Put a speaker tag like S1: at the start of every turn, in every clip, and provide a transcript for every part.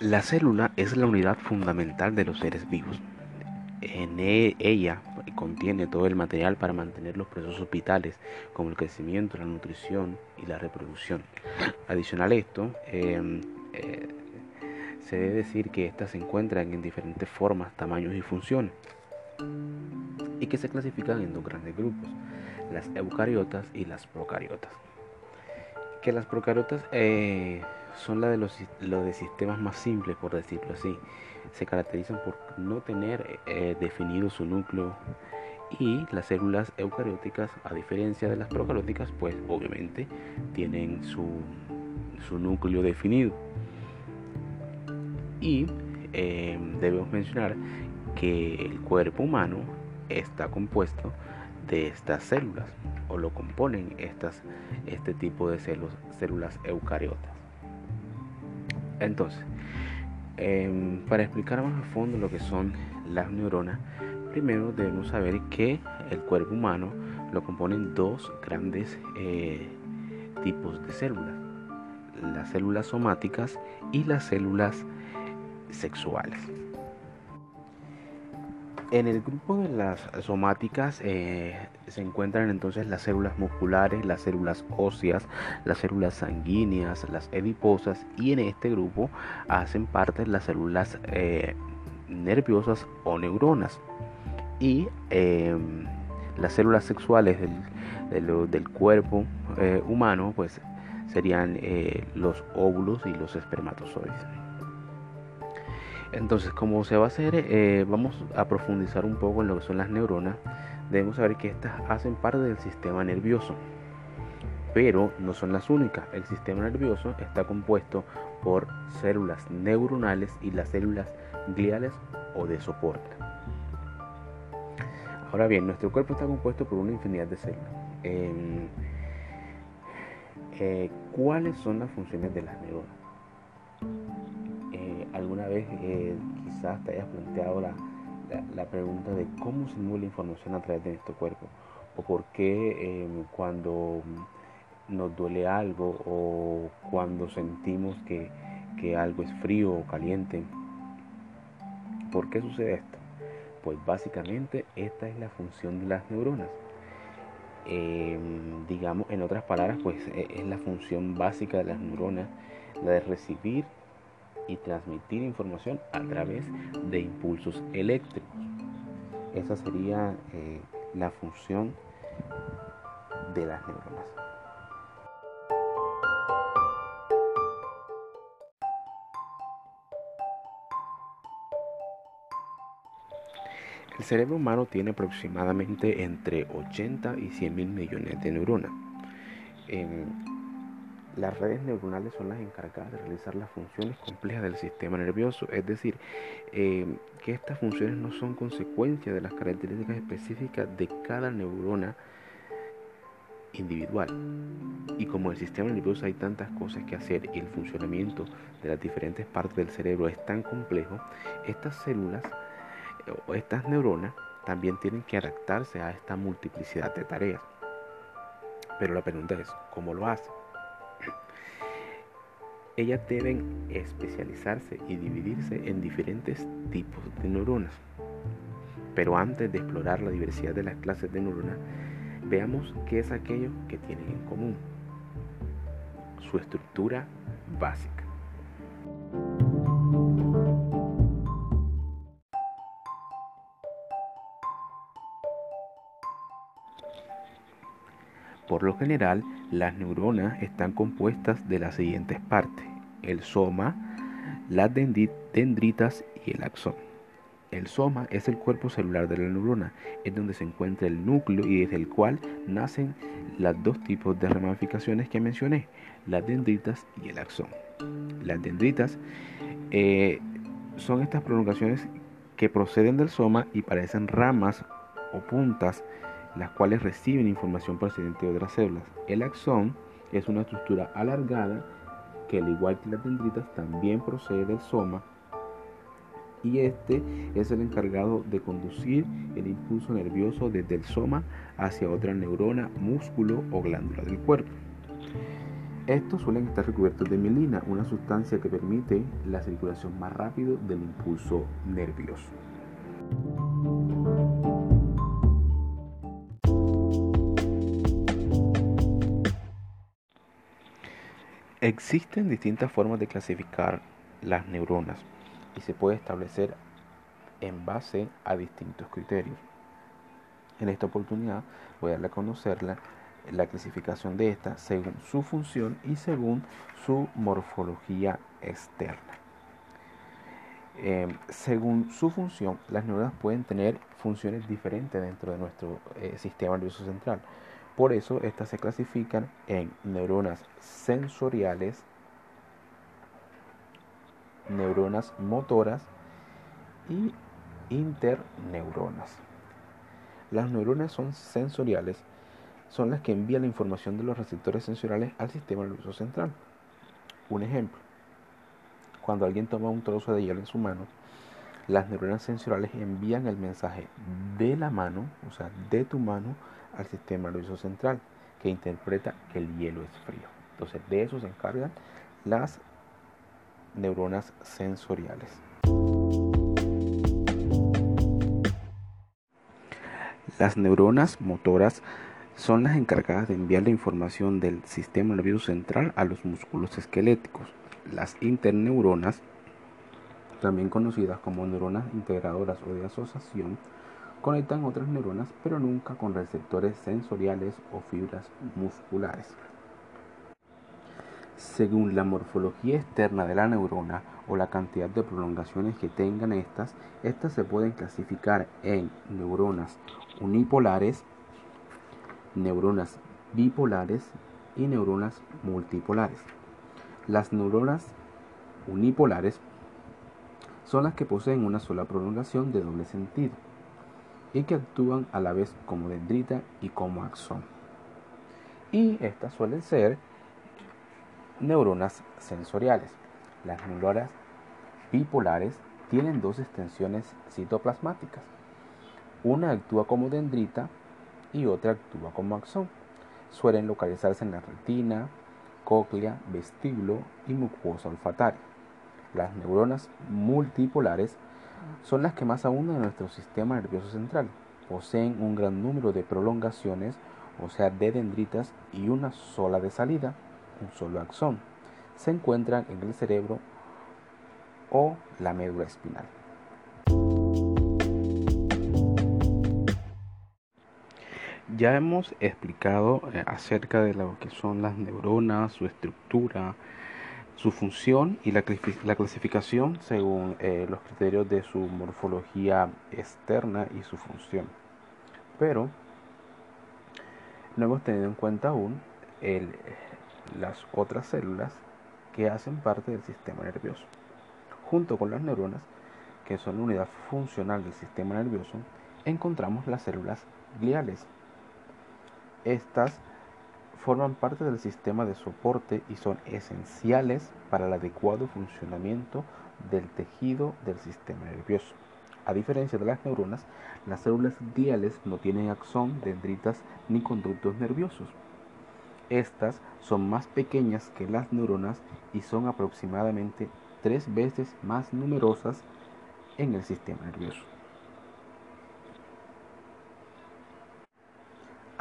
S1: La célula es la unidad fundamental de los seres vivos. En e, ella contiene todo el material para mantener los procesos vitales como el crecimiento, la nutrición y la reproducción. Adicional a esto, em, eh, se debe decir que éstas se encuentran en diferentes formas, tamaños y funciones y que se clasifican en dos grandes grupos, las eucariotas y las procariotas. Que las procariotas eh, son la de los, de sistemas más simples, por decirlo así. Se caracterizan por no tener eh, definido su núcleo y las células eucarióticas, a diferencia de las procarióticas, pues obviamente tienen su, su núcleo definido. Y eh, debemos mencionar que el cuerpo humano está compuesto de estas células o lo componen estas, este tipo de células eucariotas. Entonces, em, para explicar más a fondo lo que son las neuronas, primero debemos saber que el cuerpo humano lo componen dos grandes eh, tipos de células, las células somáticas y las células sexuales. En el grupo de las somáticas eh, se encuentran entonces las células musculares, las células óseas, las células sanguíneas, las adiposas y en este grupo hacen parte las células eh, nerviosas o neuronas y em, las células sexuales del, del cuerpo eh, humano pues serían los óvulos y los espermatozoides. Entonces, como se va a hacer, eh, vamos a profundizar un poco en lo que son las neuronas. Debemos saber que estas hacen parte del sistema nervioso, pero no son las únicas. El sistema nervioso está compuesto por células neuronales y las células gliales o de soporte. Ahora bien, nuestro cuerpo está compuesto por una infinidad de células. Em, eh, ¿Cuáles son las funciones de las neuronas? Eh, quizás te hayas planteado la, la, pregunta de cómo se mueve la información a través de nuestro cuerpo o por qué em, cuando nos duele algo o cuando sentimos que, que algo es frío o caliente. ¿Por qué sucede esto? Pues básicamente esta es la función de las neuronas. Em, digamos, en otras palabras, pues e, es la función básica de las neuronas, la de recibir y transmitir información a través de impulsos eléctricos. Esa sería eh, la función de las neuronas. El cerebro humano tiene aproximadamente entre 80 y 100 mil millones de neuronas. Las redes neuronales son las encargadas de realizar las funciones complejas del sistema nervioso, es decir, eh, que estas funciones no son consecuencia de las características específicas de cada neurona individual. Y como el sistema nervioso hay tantas cosas que hacer y el funcionamiento de las diferentes partes del cerebro es tan complejo, estas células o estas neuronas también tienen que adaptarse a esta multiplicidad de tareas. Pero la pregunta es, ¿cómo lo hacen? Ellas deben especializarse y dividirse en diferentes tipos de neuronas. Pero antes de explorar la diversidad de las clases de neuronas, veamos qué es aquello que tienen en común. Su estructura básica. Por lo general, las neuronas están compuestas de las siguientes partes, el soma, las dendritas y el axón. El soma es el cuerpo celular de la neurona, es donde se encuentra el núcleo y desde el cual nacen los dos tipos de ramificaciones que mencioné, las dendritas y el axón. Las dendritas eh, son estas prolongaciones que proceden del soma y parecen ramas o puntas las cuales reciben información procedente de otras células. El axón es una estructura alargada que al igual que las dendritas también procede del soma y este es el encargado de conducir el impulso nervioso desde el soma hacia otra neurona, músculo o glándula del cuerpo. Estos suelen estar recubiertos de mielina, una sustancia que permite la circulación más rápido del impulso nervioso. Existen distintas formas de clasificar las neuronas y se puede establecer en base a distintos criterios. En esta oportunidad voy a darle a conocerla la clasificación de esta según su función y según su morfología externa. Em, según su función, las neuronas pueden tener funciones diferentes dentro de nuestro eh, sistema nervioso central. Por eso, estas se clasifican en neuronas sensoriales, neuronas motoras y interneuronas. Las neuronas son sensoriales, son las que envían la información de los receptores sensoriales al sistema nervioso central. Un ejemplo, cuando alguien toma un trozo de hielo en su mano, las neuronas sensoriales envían el mensaje de la mano, o sea, de tu mano, al sistema nervioso central, que interpreta que el hielo es frío. Entonces, de eso se encargan las neuronas sensoriales. Las neuronas motoras son las encargadas de enviar la información del sistema nervioso central a los músculos esqueléticos. Las interneuronas, también conocidas como neuronas integradoras o de asociación, conectan otras neuronas pero nunca con receptores sensoriales o fibras musculares. Según la morfología externa de la neurona o la cantidad de prolongaciones que tengan estas, estas se pueden clasificar en neuronas unipolares, neuronas bipolares y neuronas multipolares. Las neuronas unipolares son las que poseen una sola prolongación de doble sentido y que actúan a la vez como dendrita y como axón. Y estas suelen ser neuronas sensoriales. Las neuronas bipolares tienen dos extensiones citoplasmáticas una actúa como dendrita y otra actúa como axón. Suelen localizarse en la retina, cóclea, vestíbulo y mucosa olfataria. Las neuronas multipolares son las que más abundan en nuestro sistema nervioso central. Poseen un gran número de prolongaciones, o sea, de dendritas y una sola de salida, un solo axón. Se encuentran en el cerebro o la médula espinal. Ya hemos explicado eh, acerca de lo que son las neuronas, su estructura, su función y la, clasificación según eh, los criterios de su morfología externa y su función. Pero no hemos tenido en cuenta aún las otras células que hacen parte del sistema nervioso. Junto con las neuronas, que son la unidad funcional del sistema nervioso, encontramos las células gliales estas forman parte del sistema de soporte y son esenciales para el adecuado funcionamiento del tejido del sistema nervioso. A diferencia de las neuronas, las células gliales no tienen axón, dendritas ni conductos nerviosos. Estas son más pequeñas que las neuronas y son aproximadamente tres veces más numerosas en el sistema nervioso.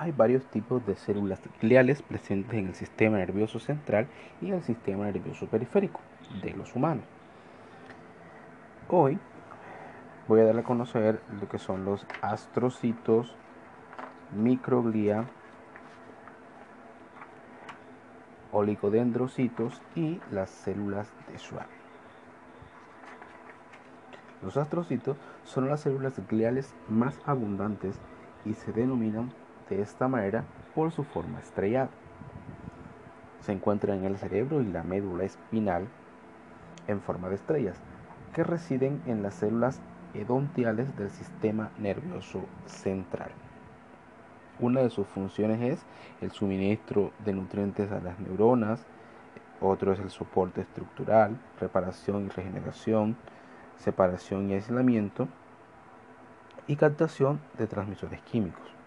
S1: Hay varios tipos de células gliales presentes en el sistema nervioso central y el sistema nervioso periférico de los humanos. Hoy voy a dar a conocer lo que son los astrocitos, microglia, olicodendrocitos y las células de Schwann. Los astrocitos son las células gliales más abundantes y se denominan de esta manera por su forma estrellada. Se encuentra en el cerebro y la médula espinal en forma de estrellas, que residen en las células edontiales del sistema nervioso central. Una de sus funciones es el suministro de nutrientes a las neuronas, otro es el soporte estructural, reparación y regeneración, separación y aislamiento y captación de transmisores químicos.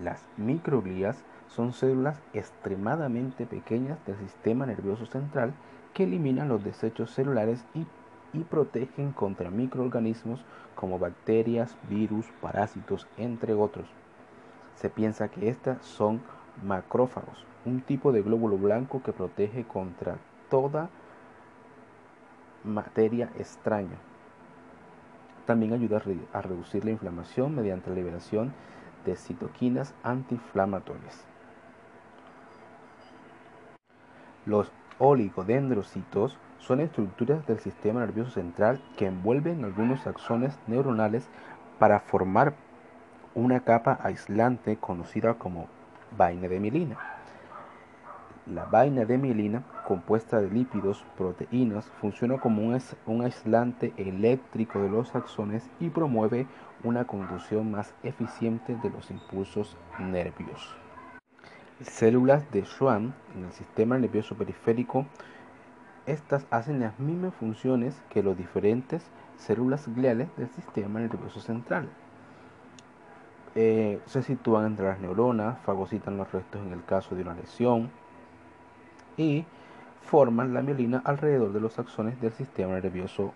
S1: Las microglías son células extremadamente pequeñas del sistema nervioso central que eliminan los desechos celulares y, protegen contra microorganismos como bacterias, virus, parásitos, entre otros. Se piensa que estas son macrófagos, un tipo de glóbulo blanco que protege contra toda materia extraña. También ayuda a reducir la inflamación mediante la liberación de citoquinas antiinflamatorias. Los oligodendrocitos son estructuras del sistema nervioso central que envuelven algunos axones neuronales para formar una capa aislante conocida como vaina de mielina. La vaina de mielina, compuesta de lípidos, proteínas, funciona como un, aislante eléctrico de los axones y promueve una conducción más eficiente de los impulsos nerviosos. Células de Schwann en el sistema nervioso periférico, estas hacen las mismas funciones que las diferentes células gliales del sistema nervioso central. Eh, se sitúan entre las neuronas, fagocitan los restos en el caso de una lesión y forman la mielina alrededor de los axones del sistema nervioso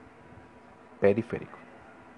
S1: periférico.